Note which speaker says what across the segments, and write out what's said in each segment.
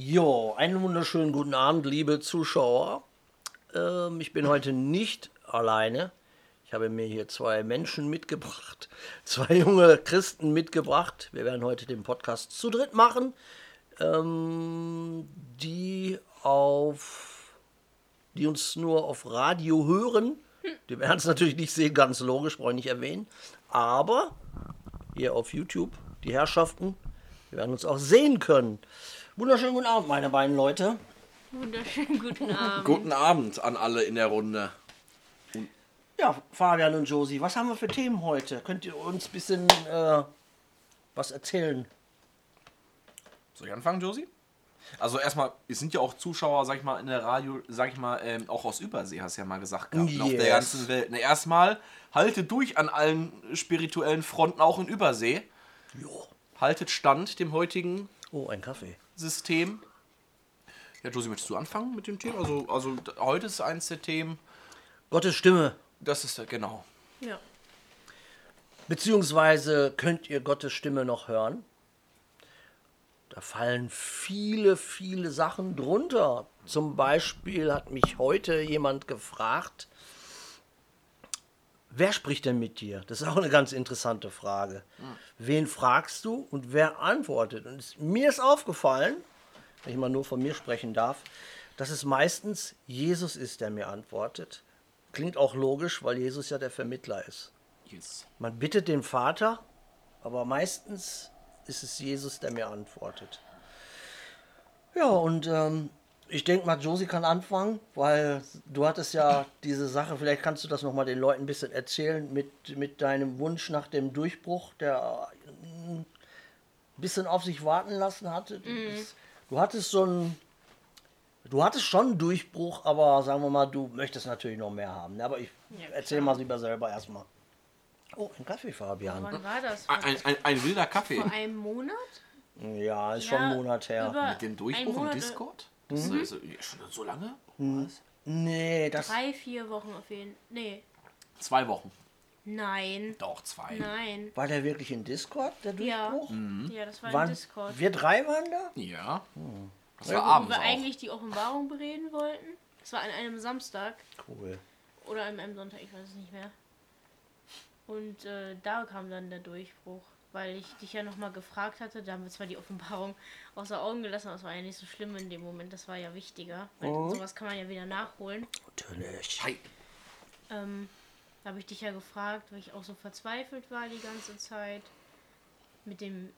Speaker 1: Jo, einen wunderschönen guten Abend, liebe Zuschauer. Ähm, ich bin heute nicht alleine. Ich habe mir hier zwei Menschen mitgebracht, zwei junge Christen mitgebracht. Wir werden heute den Podcast zu dritt machen, ähm, die auf, die uns nur auf Radio hören. Die werden es natürlich nicht sehen, ganz logisch, brauche ich nicht erwähnen. Aber hier auf YouTube, die Herrschaften, wir werden uns auch sehen können. Wunderschönen guten Abend, meine beiden Leute.
Speaker 2: Wunderschönen guten Abend.
Speaker 3: Guten Abend an alle in der Runde.
Speaker 1: Ja, Fabian und Josi, was haben wir für Themen heute? Könnt ihr uns ein bisschen äh, was erzählen?
Speaker 3: Soll ich anfangen, Josie? Also erstmal, es sind ja auch Zuschauer, sag ich mal, in der Radio, sag ich mal, ähm, auch aus Übersee, hast du ja mal gesagt gehabt, und auf der
Speaker 1: Yes.
Speaker 3: ganzen Welt. Ne, erstmal, haltet durch an allen spirituellen Fronten, auch in Übersee.
Speaker 1: Jo.
Speaker 3: Haltet stand dem heutigen
Speaker 1: Oh, ein Kaffee.
Speaker 3: System. Ja, Josie, möchtest du anfangen mit dem Thema? Also, also heute ist eins der Themen,
Speaker 1: Gottes Stimme.
Speaker 3: das ist, genau.
Speaker 2: Ja.
Speaker 1: Beziehungsweise könnt ihr Gottes Stimme noch hören? Da fallen viele, viele Sachen drunter. Zum Beispiel hat mich heute jemand gefragt, wer spricht denn mit dir? Das ist auch eine ganz interessante Frage. Wen fragst du und wer antwortet? Und es, mir ist aufgefallen, wenn ich mal nur von mir sprechen darf, dass es meistens Jesus ist, der mir antwortet. Klingt auch logisch, weil Jesus ja der Vermittler ist.
Speaker 3: Yes.
Speaker 1: Man bittet den Vater, aber meistens ist es Jesus, der mir antwortet. Ja, und ähm, ich denke mal, Josie kann anfangen, weil du hattest ja diese Sache, vielleicht kannst du das nochmal den Leuten ein bisschen erzählen, mit, mit deinem Wunsch nach dem Durchbruch, der ein bisschen auf sich warten lassen hatte. Du, bist, du hattest so ein. Du hattest schon einen Durchbruch, aber sagen wir mal, du möchtest natürlich noch mehr haben. ne? Aber ich
Speaker 2: Ja,
Speaker 1: erzähl mal lieber selber erstmal. Oh, ein Kaffee, Fabian.
Speaker 2: Wann war das?
Speaker 3: Ein, ein, ein, ein wilder Kaffee.
Speaker 2: Vor einem Monat?
Speaker 1: Ja, ist schon
Speaker 2: Ja,
Speaker 1: einen Monat her.
Speaker 3: Mit dem
Speaker 2: Ein
Speaker 3: Durchbruch im
Speaker 2: äh,
Speaker 3: Discord? Das ist, ist, ist schon so lange? Was?
Speaker 1: Nee, das.
Speaker 2: Drei, vier Wochen auf jeden Fall. Nee.
Speaker 3: Zwei Wochen.
Speaker 2: Nein.
Speaker 3: Doch, zwei.
Speaker 2: Nein.
Speaker 1: War der wirklich in Discord, der
Speaker 2: Ja.
Speaker 1: Durchbruch?
Speaker 2: Ja, das war im Discord.
Speaker 1: Wir drei waren da?
Speaker 3: Ja. Das
Speaker 1: Ja,
Speaker 3: war
Speaker 2: Wo
Speaker 3: abends
Speaker 2: wir
Speaker 3: auch.
Speaker 2: eigentlich die Offenbarung bereden wollten. Das war an einem Samstag
Speaker 1: Cool.
Speaker 2: oder an einem Sonntag, ich weiß es nicht mehr. Und äh, da kam dann der Durchbruch, weil ich dich ja nochmal gefragt hatte. Da haben wir zwar die Offenbarung außer Augen gelassen, aber es war ja nicht so schlimm in dem Moment. Das war ja wichtiger. Weil sowas kann man ja wieder nachholen.
Speaker 1: Natürlich.
Speaker 3: Hi.
Speaker 2: Ähm, da habe ich dich ja gefragt, weil ich auch so verzweifelt war die ganze Zeit. Mit dem,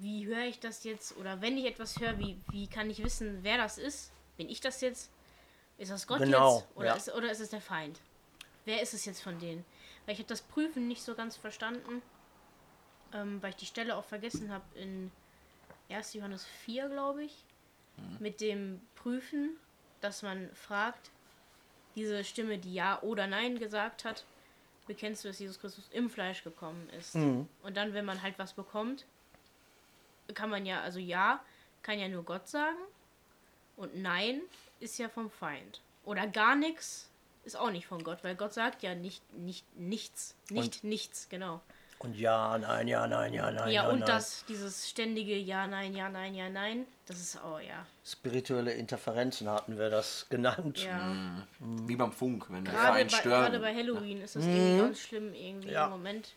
Speaker 2: wie höre ich das jetzt? Oder wenn ich etwas höre, wie, wie kann ich wissen, wer das ist? Bin ich das jetzt? Ist das Gott
Speaker 1: Genau,
Speaker 2: jetzt? Oder,
Speaker 1: ja.
Speaker 2: ist, oder ist es der Feind? Wer ist es jetzt von denen? Weil ich habe das Prüfen nicht so ganz verstanden. Ähm, weil ich die Stelle auch vergessen habe in 1. Johannes 4, glaube ich. Mit dem Prüfen, dass man fragt, diese Stimme, die Ja oder Nein gesagt hat, bekennst du, dass Jesus Christus im Fleisch gekommen ist. Und dann, wenn man halt was bekommt, kann man ja, also Ja kann ja nur Gott sagen und Nein ist ja vom Feind. Oder gar nichts ist auch nicht von Gott, weil Gott sagt ja nicht, nicht nichts. Nicht nichts, genau.
Speaker 1: Und ja, nein, ja, nein, ja, nein.
Speaker 2: ja, und
Speaker 1: nein.
Speaker 2: das, dieses ständige Ja, Nein, Ja, Nein, Ja, Nein, das ist, oh ja.
Speaker 1: Spirituelle Interferenzen hatten wir das genannt.
Speaker 2: Ja.
Speaker 3: Wie beim Funk, wenn der
Speaker 2: Gerade
Speaker 3: Verein
Speaker 2: bei,
Speaker 3: stören.
Speaker 2: gerade bei Halloween ist das irgendwie ganz schlimm irgendwie
Speaker 1: Ja.
Speaker 2: im Moment.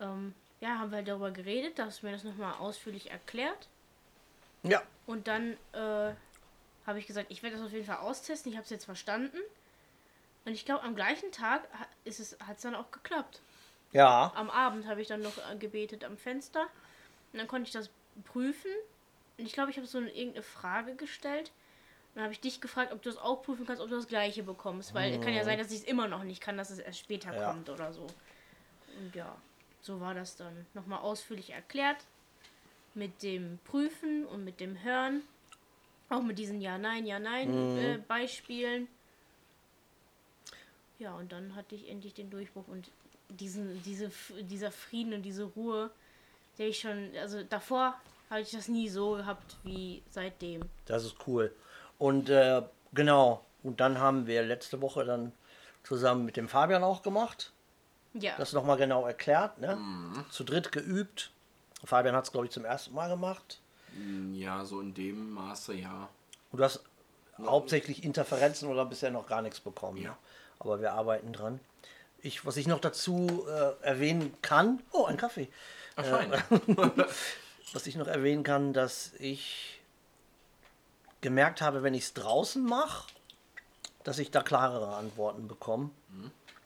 Speaker 2: Ähm, ja, haben wir halt darüber geredet, da hast du mir das nochmal ausführlich erklärt.
Speaker 1: Ja.
Speaker 2: Und dann äh, habe ich gesagt, ich werde das auf jeden Fall austesten. Ich habe es jetzt verstanden. Und ich glaube, am gleichen Tag hat es hat's dann auch geklappt.
Speaker 1: Ja.
Speaker 2: Am Abend habe ich dann noch äh, gebetet am Fenster. Und dann konnte ich das prüfen. Und ich glaube, ich habe so eine, irgendeine Frage gestellt. Und dann habe ich dich gefragt, ob du das auch prüfen kannst, ob du das gleiche bekommst. Weil es kann ja sein, dass ich es immer noch nicht kann, dass es erst später
Speaker 1: Ja.
Speaker 2: kommt oder so. Und ja, so war das dann. Nochmal ausführlich erklärt. Mit dem Prüfen und mit dem Hören. Auch mit diesen Ja-Nein, Ja-Nein äh, Beispielen. Ja, und dann hatte ich endlich den Durchbruch und diesen, diese, dieser Frieden und diese Ruhe, der ich schon, also davor hatte ich das nie so gehabt wie seitdem.
Speaker 1: Das ist cool. Und äh, genau. Und dann haben wir letzte Woche dann zusammen mit dem Fabian auch gemacht.
Speaker 2: Ja,
Speaker 1: Das nochmal genau erklärt. Ne? Zu dritt geübt. Fabian hat es, glaube ich, zum ersten Mal gemacht.
Speaker 3: Ja, so in dem Maße, ja.
Speaker 1: Und du hast hauptsächlich Interferenzen oder bisher noch gar nichts bekommen.
Speaker 3: Ja.
Speaker 1: Aber wir arbeiten dran. Ich, was ich noch dazu äh, erwähnen kann, oh, ein Kaffee.
Speaker 3: Ach, fein.
Speaker 1: Was ich noch erwähnen kann, dass ich gemerkt habe, wenn ich es draußen mache, dass ich da klarere Antworten bekomme.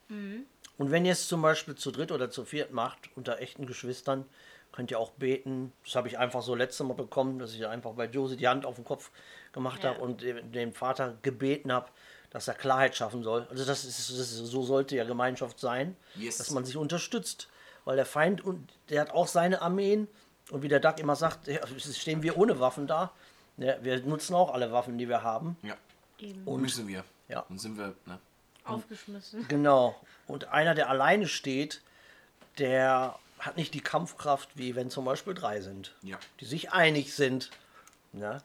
Speaker 1: Und wenn ihr es zum Beispiel zu dritt oder zu viert macht, unter echten Geschwistern, könnt ihr auch beten. Das habe ich einfach so letztes Mal bekommen, dass ich einfach bei Josie die Hand auf den Kopf gemacht
Speaker 2: Ja.
Speaker 1: habe und dem dem Vater gebeten habe, dass er Klarheit schaffen soll. Also das ist, das ist so sollte ja Gemeinschaft sein,
Speaker 3: Yes.
Speaker 1: dass man sich unterstützt. Weil der Feind, und der hat auch seine Armeen. Und wie der Doug immer sagt, stehen wir ohne Waffen da. Ja, wir nutzen auch alle Waffen, die wir haben.
Speaker 3: Ja.
Speaker 2: Eben
Speaker 3: Und müssen wir.
Speaker 1: Ja.
Speaker 3: Und sind wir, ne?
Speaker 2: aufgeschmissen.
Speaker 1: Genau. Und einer, der alleine steht, der hat nicht die Kampfkraft, wie wenn zum Beispiel drei sind.
Speaker 3: Ja.
Speaker 1: Die sich einig sind. Ja,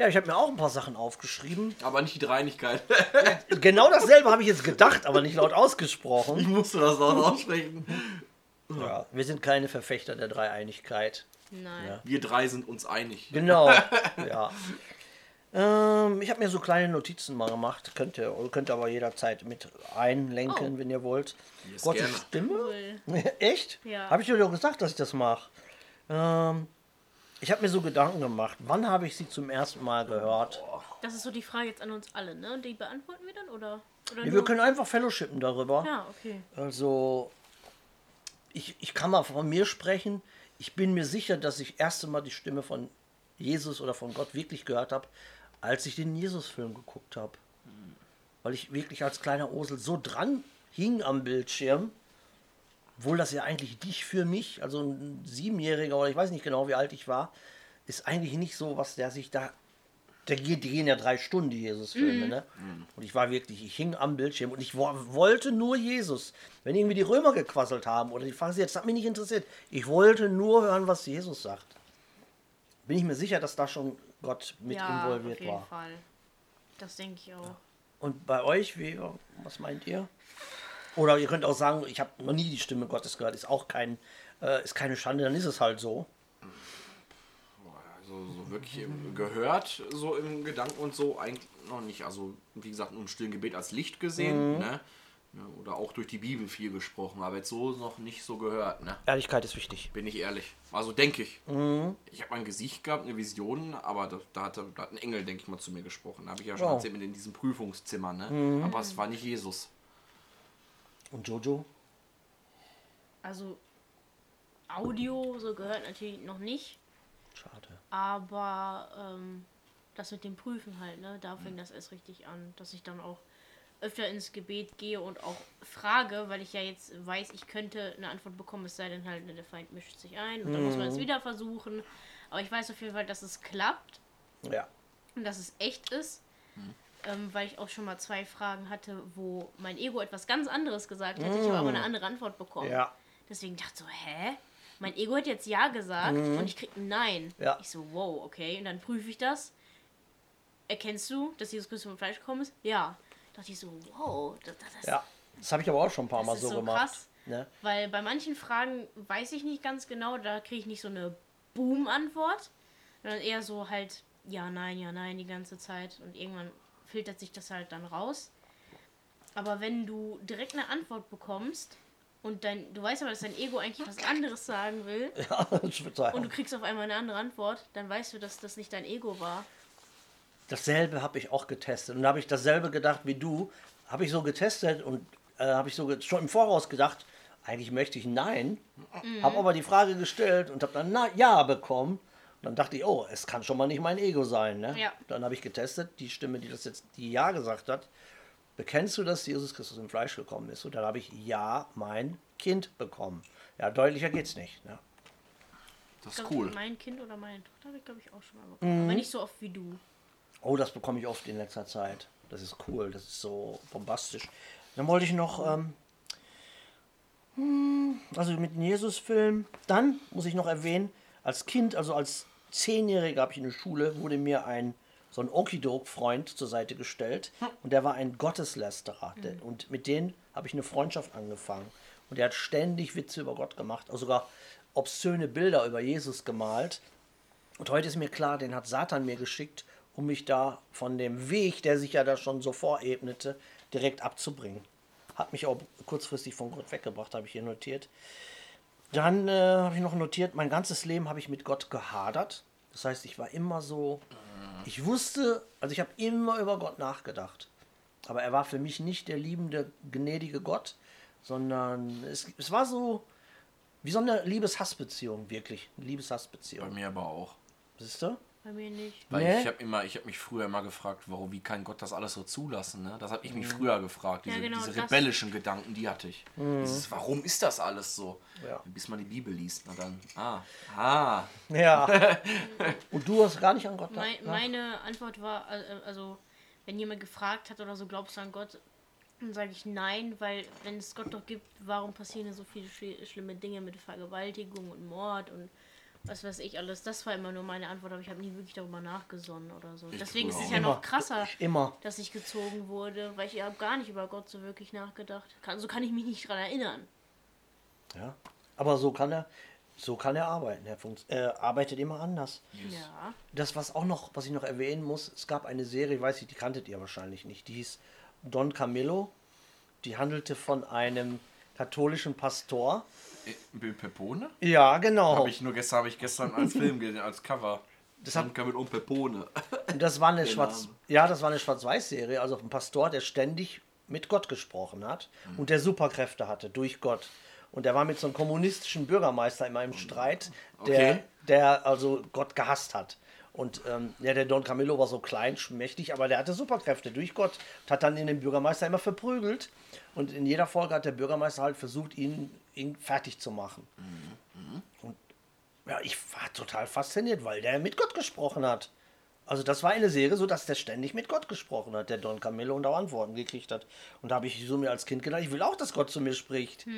Speaker 1: ja ich habe mir auch ein paar Sachen aufgeschrieben.
Speaker 3: Aber nicht die Dreinigkeit.
Speaker 1: Genau dasselbe habe ich jetzt gedacht, aber nicht laut
Speaker 3: ich
Speaker 1: ausgesprochen.
Speaker 3: musste das auch aussprechen.
Speaker 1: Ja, wir sind keine Verfechter der Dreieinigkeit.
Speaker 2: Nein.
Speaker 1: Ja.
Speaker 3: Wir drei sind uns einig.
Speaker 1: Genau, ja. Ähm, ich habe mir so kleine Notizen mal gemacht. Könnt ihr, könnt ihr aber jederzeit mit einlenken,
Speaker 2: Oh.
Speaker 1: wenn ihr wollt.
Speaker 3: Yes,
Speaker 1: Gottes. Stimme?
Speaker 2: Cool.
Speaker 1: Echt?
Speaker 2: Ja.
Speaker 1: Habe ich dir doch gesagt, dass ich das mache. Ähm, ich habe mir so Gedanken gemacht. Wann habe ich sie zum ersten Mal gehört?
Speaker 2: Das ist so die Frage jetzt an uns alle, ne? Und die beantworten wir dann oder? oder
Speaker 1: Nee, wir können einfach fellowshippen darüber.
Speaker 2: Ja, okay.
Speaker 1: Also, ich, ich kann mal von mir sprechen. Ich bin mir sicher, dass ich erste Mal die Stimme von Jesus oder von Gott wirklich gehört habe, als ich den Jesus-Film geguckt habe. Weil ich wirklich als kleiner Osel so dran hing am Bildschirm, obwohl das ja eigentlich nicht für mich, also ein Siebenjähriger oder ich weiß nicht genau, wie alt ich war, ist eigentlich nicht so, was der sich da. Der geht, die gehen ja drei Stunden, die Jesus-Filme, ne? Und ich war wirklich, ich hing am Bildschirm und ich wo, wollte nur Jesus. Wenn irgendwie die Römer gequasselt haben oder die Pharisäer, das hat mich nicht interessiert. Ich wollte nur hören, was Jesus sagt. Bin ich mir sicher, dass da schon Gott mit
Speaker 2: ja,
Speaker 1: involviert
Speaker 2: auf jeden
Speaker 1: war.
Speaker 2: Fall. Das denke ich auch.
Speaker 1: Und bei euch, wie, was meint ihr? Oder ihr könnt auch sagen, ich habe noch nie die Stimme Gottes gehört, ist auch kein, äh, ist keine Schande, dann ist es halt so.
Speaker 3: Also so wirklich gehört, so im Gedanken und so, eigentlich noch nicht. Also, wie gesagt, nur im stillen Gebet als Licht gesehen, ne? Ja, oder auch durch die Bibel viel gesprochen, aber jetzt so noch nicht so gehört, ne?
Speaker 1: Ehrlichkeit ist wichtig.
Speaker 3: Bin ich ehrlich. Also denke ich. Ich habe ein Gesicht gehabt, eine Vision, aber da, da, hat, da hat ein Engel, denke ich mal, zu mir gesprochen. Da habe ich ja schon
Speaker 1: Oh.
Speaker 3: erzählt mit in diesem Prüfungszimmer, ne? Aber es war nicht Jesus.
Speaker 1: Und Jojo?
Speaker 2: Also Audio so gehört natürlich noch nicht,
Speaker 1: Schade.
Speaker 2: aber ähm, das mit dem Prüfen halt, ne, da fängt das erst richtig an, dass ich dann auch öfter ins Gebet gehe und auch frage, weil ich ja jetzt weiß, ich könnte eine Antwort bekommen, es sei denn halt, ne, der Feind mischt sich ein und dann muss man es wieder versuchen. Aber ich weiß auf jeden Fall, dass es klappt
Speaker 1: Ja.
Speaker 2: und dass es echt ist. Ähm, weil ich auch schon mal zwei Fragen hatte, wo mein Ego etwas ganz anderes gesagt hätte, ich habe aber eine andere Antwort bekommen.
Speaker 1: Ja.
Speaker 2: Deswegen dachte ich so, hä? Mein Ego hat jetzt Ja gesagt und ich krieg ein Nein.
Speaker 1: Ja.
Speaker 2: Ich so, wow, okay. Und dann prüfe ich das. Erkennst du, dass Jesus Christus vom Fleisch gekommen ist? Ja. dachte ich so, wow, das, das,
Speaker 1: Ja. Das habe ich aber auch schon ein paar Mal so,
Speaker 2: so
Speaker 1: gemacht.
Speaker 2: krass.
Speaker 1: Ne?
Speaker 2: Weil bei manchen Fragen weiß ich nicht ganz genau, da kriege ich nicht so eine Boom-Antwort, sondern eher so halt ja, nein, ja, nein die ganze Zeit und irgendwann filtert sich das halt dann raus. Aber wenn du direkt eine Antwort bekommst und dein, du weißt aber, dass dein Ego eigentlich was anderes sagen will
Speaker 1: Ja,
Speaker 2: und du kriegst auf einmal eine andere Antwort, dann weißt du, dass das nicht dein Ego war.
Speaker 1: Dasselbe habe ich auch getestet. Und da habe ich dasselbe gedacht wie du. Habe ich so getestet und äh, habe ich so schon im Voraus gedacht, eigentlich möchte ich Nein. Habe aber die Frage gestellt und habe dann na, Ja bekommen. Und dann dachte ich, oh, es kann schon mal nicht mein Ego sein. Ne?
Speaker 2: Ja.
Speaker 1: Dann habe ich getestet, die Stimme, die das jetzt die Ja gesagt hat. Bekennst du, dass Jesus Christus im Fleisch gekommen ist? Und dann habe ich Ja, mein Kind bekommen. Ja, deutlicher geht's nicht. Ne?
Speaker 3: Das
Speaker 2: Ich
Speaker 3: ist
Speaker 2: glaub,
Speaker 3: cool.
Speaker 2: Mein Kind oder meine Tochter habe ich, glaube ich, auch schon mal bekommen. Aber nicht so oft wie du.
Speaker 1: Oh, das bekomme ich oft in letzter Zeit. Das ist cool, das ist so bombastisch. Dann wollte ich noch, ähm, hm, also mit dem Jesus-Film, dann muss ich noch erwähnen, als Kind, also als Zehnjähriger habe ich in der Schule, wurde mir ein so ein Okidok-Freund zur Seite gestellt und der war ein Gotteslästerer. Der, und mit dem habe ich eine Freundschaft angefangen. Und der hat ständig Witze über Gott gemacht, also sogar obszöne Bilder über Jesus gemalt. Und heute ist mir klar, den hat Satan mir geschickt, um mich da von dem Weg, der sich ja da schon so vorebnete, direkt abzubringen. Hat mich auch kurzfristig von Gott weggebracht, habe ich hier notiert. Dann äh, habe ich noch notiert, mein ganzes Leben habe ich mit Gott gehadert. Das heißt, ich war immer so, ich wusste, also ich habe immer über Gott nachgedacht. Aber er war für mich nicht der liebende, gnädige Gott, sondern es, es war so wie so eine Liebes-Hass-Beziehung, wirklich. Eine
Speaker 3: Bei
Speaker 1: Liebes-Hass-Beziehung.
Speaker 3: mir aber auch.
Speaker 1: Siehst du?
Speaker 2: Bei mir nicht.
Speaker 3: Weil
Speaker 1: Nee?
Speaker 3: ich habe immer, ich habe mich früher immer gefragt, warum, wie kann Gott das alles so zulassen? Ne? Das habe ich mich früher gefragt.
Speaker 2: Ja,
Speaker 3: Diese,
Speaker 2: genau,
Speaker 3: diese rebellischen Gedanken, die hatte ich. Dieses, warum ist das alles so?
Speaker 1: Ja.
Speaker 3: Bis man die Bibel liest, na dann, ah, ah.
Speaker 1: Ja. Und du hast gar nicht an Gott
Speaker 2: Mein,
Speaker 1: gedacht?
Speaker 2: meine Antwort war, äh, also, wenn jemand gefragt hat oder so, glaubst du an Gott? Dann sage ich nein, weil wenn es Gott doch gibt, warum passieren so viele schli- schlimme Dinge mit Vergewaltigung und Mord und was weiß ich alles? Das war immer nur meine Antwort, aber ich habe nie wirklich darüber nachgesonnen oder so.
Speaker 3: Ich
Speaker 2: Deswegen ist es ja noch
Speaker 1: Immer.
Speaker 2: krasser,
Speaker 1: Immer.
Speaker 2: dass ich gezogen wurde, weil ich habe gar nicht über Gott so wirklich nachgedacht. Kann, so kann ich mich nicht dran erinnern.
Speaker 1: Ja. Aber so kann er, so kann er arbeiten. Er äh, arbeitet immer anders.
Speaker 2: Ja.
Speaker 1: Das, was auch noch, was ich noch erwähnen muss, es gab eine Serie, ich weiß nicht, die kanntet ihr wahrscheinlich nicht. Die hieß Don Camillo. Die handelte von einem katholischen Pastor.
Speaker 3: Äh, Bill Pepone?
Speaker 1: Ja, genau.
Speaker 3: Habe ich nur gestern, habe ich gestern als Film gesehen, als Cover.
Speaker 1: Das hat-
Speaker 3: mit um Pepone.
Speaker 1: Und das war eine
Speaker 3: Der
Speaker 1: Schwarz, ja, das war eine Schwarz-Weiß-Serie, also ein Pastor, der ständig mit Gott gesprochen hat und der Superkräfte hatte durch Gott. Und er war mit so einem kommunistischen Bürgermeister in einem Streit, der,
Speaker 3: Okay.
Speaker 1: der also Gott gehasst hat. Und ähm, ja, der Don Camillo war so klein, schmächtig, aber der hatte Superkräfte durch Gott und hat dann in den Bürgermeister immer verprügelt. Und in jeder Folge hat der Bürgermeister halt versucht, ihn, ihn fertig zu machen. Und ja, ich war total fasziniert, weil der mit Gott gesprochen hat. Also das war eine Serie, so dass der ständig mit Gott gesprochen hat, der Don Camillo und auch Antworten gekriegt hat. Und da habe ich so mir als Kind gedacht, ich will auch, dass Gott zu mir spricht.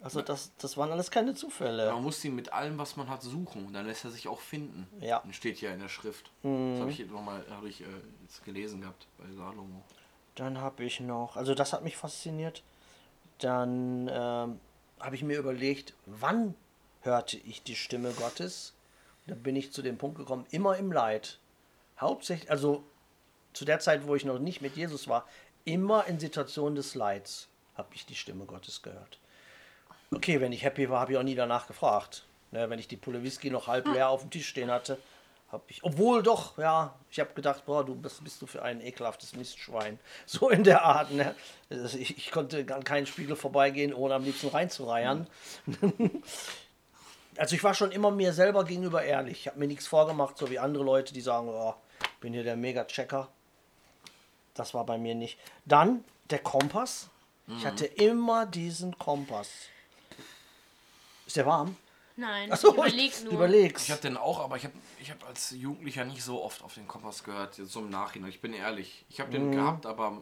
Speaker 1: Also das, das waren alles keine Zufälle.
Speaker 3: Man muss ihn mit allem, was man hat, suchen. Und dann lässt er sich auch finden.
Speaker 1: Ja.
Speaker 3: Und steht ja in der Schrift. Das habe ich nochmal hab ich, äh, jetzt gelesen gehabt bei Salomo.
Speaker 1: Dann habe ich noch, also das hat mich fasziniert. Dann ähm, habe ich mir überlegt, wann hörte ich die Stimme Gottes? Da bin ich zu dem Punkt gekommen, immer im Leid. Hauptsächlich, also zu der Zeit, wo ich noch nicht mit Jesus war, immer in Situationen des Leids habe ich die Stimme Gottes gehört. Okay, wenn ich happy war, habe ich auch nie danach gefragt. Ne, wenn ich die Pulle Whisky noch halb leer auf dem Tisch stehen hatte, habe ich, obwohl doch, ja, ich habe gedacht, boah, du bist, bist du für ein ekelhaftes Mistschwein. So in der Art, ne? Also Ich, ich konnte an keinen Spiegel vorbeigehen, ohne am liebsten reinzureiern. Also ich war schon immer mir selber gegenüber ehrlich. Ich habe mir nichts vorgemacht, so wie andere Leute, die sagen, oh, ich bin hier der Mega-Checker. Das war bei mir nicht. Dann der Kompass. Ich hatte immer diesen Kompass. Ist der warm?
Speaker 2: Nein,
Speaker 1: Achso,
Speaker 2: ich überleg nur.
Speaker 1: Überleg's.
Speaker 3: Ich habe den auch, aber ich habe ich hab als Jugendlicher nicht so oft auf den Kompass gehört, jetzt so im Nachhinein. Ich bin ehrlich. Ich habe den gehabt, aber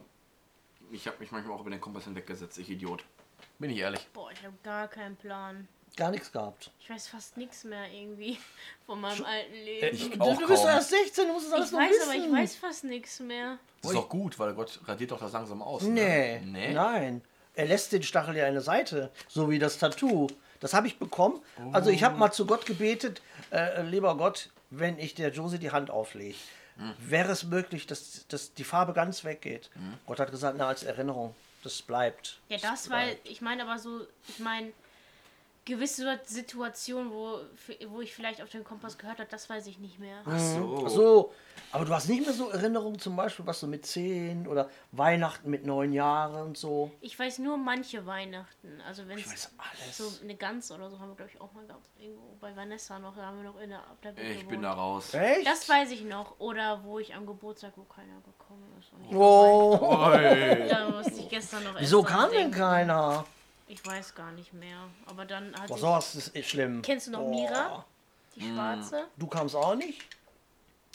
Speaker 3: ich habe mich manchmal auch über den Kompass hinweggesetzt, ich Idiot. Bin ich ehrlich.
Speaker 2: Boah, ich habe gar keinen Plan.
Speaker 1: Gar nichts gehabt.
Speaker 2: Ich weiß fast nichts mehr irgendwie von meinem alten Leben.
Speaker 3: ich
Speaker 2: Ich,
Speaker 3: auch
Speaker 1: du, du bist
Speaker 3: kaum.
Speaker 1: erst 16, du musst es alles noch
Speaker 2: weiß,
Speaker 1: wissen.
Speaker 2: aber ich weiß fast nichts mehr.
Speaker 3: Das ist doch gut, weil Gott radiert doch das langsam aus.
Speaker 1: Nee,
Speaker 3: Ne? Nee?
Speaker 1: nein. Er lässt den Stachel ja eine Seite, so wie das Tattoo. Das habe ich bekommen. Also ich habe mal zu Gott gebetet, äh, lieber Gott, wenn ich der Josie die Hand auflege, wäre es möglich, dass, dass die Farbe ganz weggeht. Gott hat gesagt, na als Erinnerung, das bleibt.
Speaker 2: Ja, das, weil, ich meine aber so, ich meine, gewisse Situationen, wo, wo ich vielleicht auf den Kompass gehört habe, das weiß ich nicht mehr.
Speaker 3: Ach so.
Speaker 1: Ach so, aber du hast nicht mehr so Erinnerungen zum Beispiel, was so mit 10 oder Weihnachten mit neun Jahren und so.
Speaker 2: Ich weiß nur manche Weihnachten. Also wenn
Speaker 1: Ich
Speaker 2: es
Speaker 1: weiß alles.
Speaker 2: so eine Gans oder so haben wir, glaube ich, auch mal gehabt. Irgendwo bei Vanessa noch, da haben wir noch in der Abteilung
Speaker 3: Ich bin da raus.
Speaker 1: Echt?
Speaker 2: Das weiß ich noch. Oder wo ich am Geburtstag, wo keiner gekommen ist. Und
Speaker 1: oh.
Speaker 2: Da musste ich gestern noch
Speaker 1: wieso kam denn
Speaker 2: denken.
Speaker 1: keiner?
Speaker 2: Ich weiß gar nicht mehr. Aber dann hat
Speaker 1: Boah, sowas ist schlimm.
Speaker 2: Kennst du noch
Speaker 1: Boah.
Speaker 2: Mira? die schwarze.
Speaker 1: Du kamst auch nicht?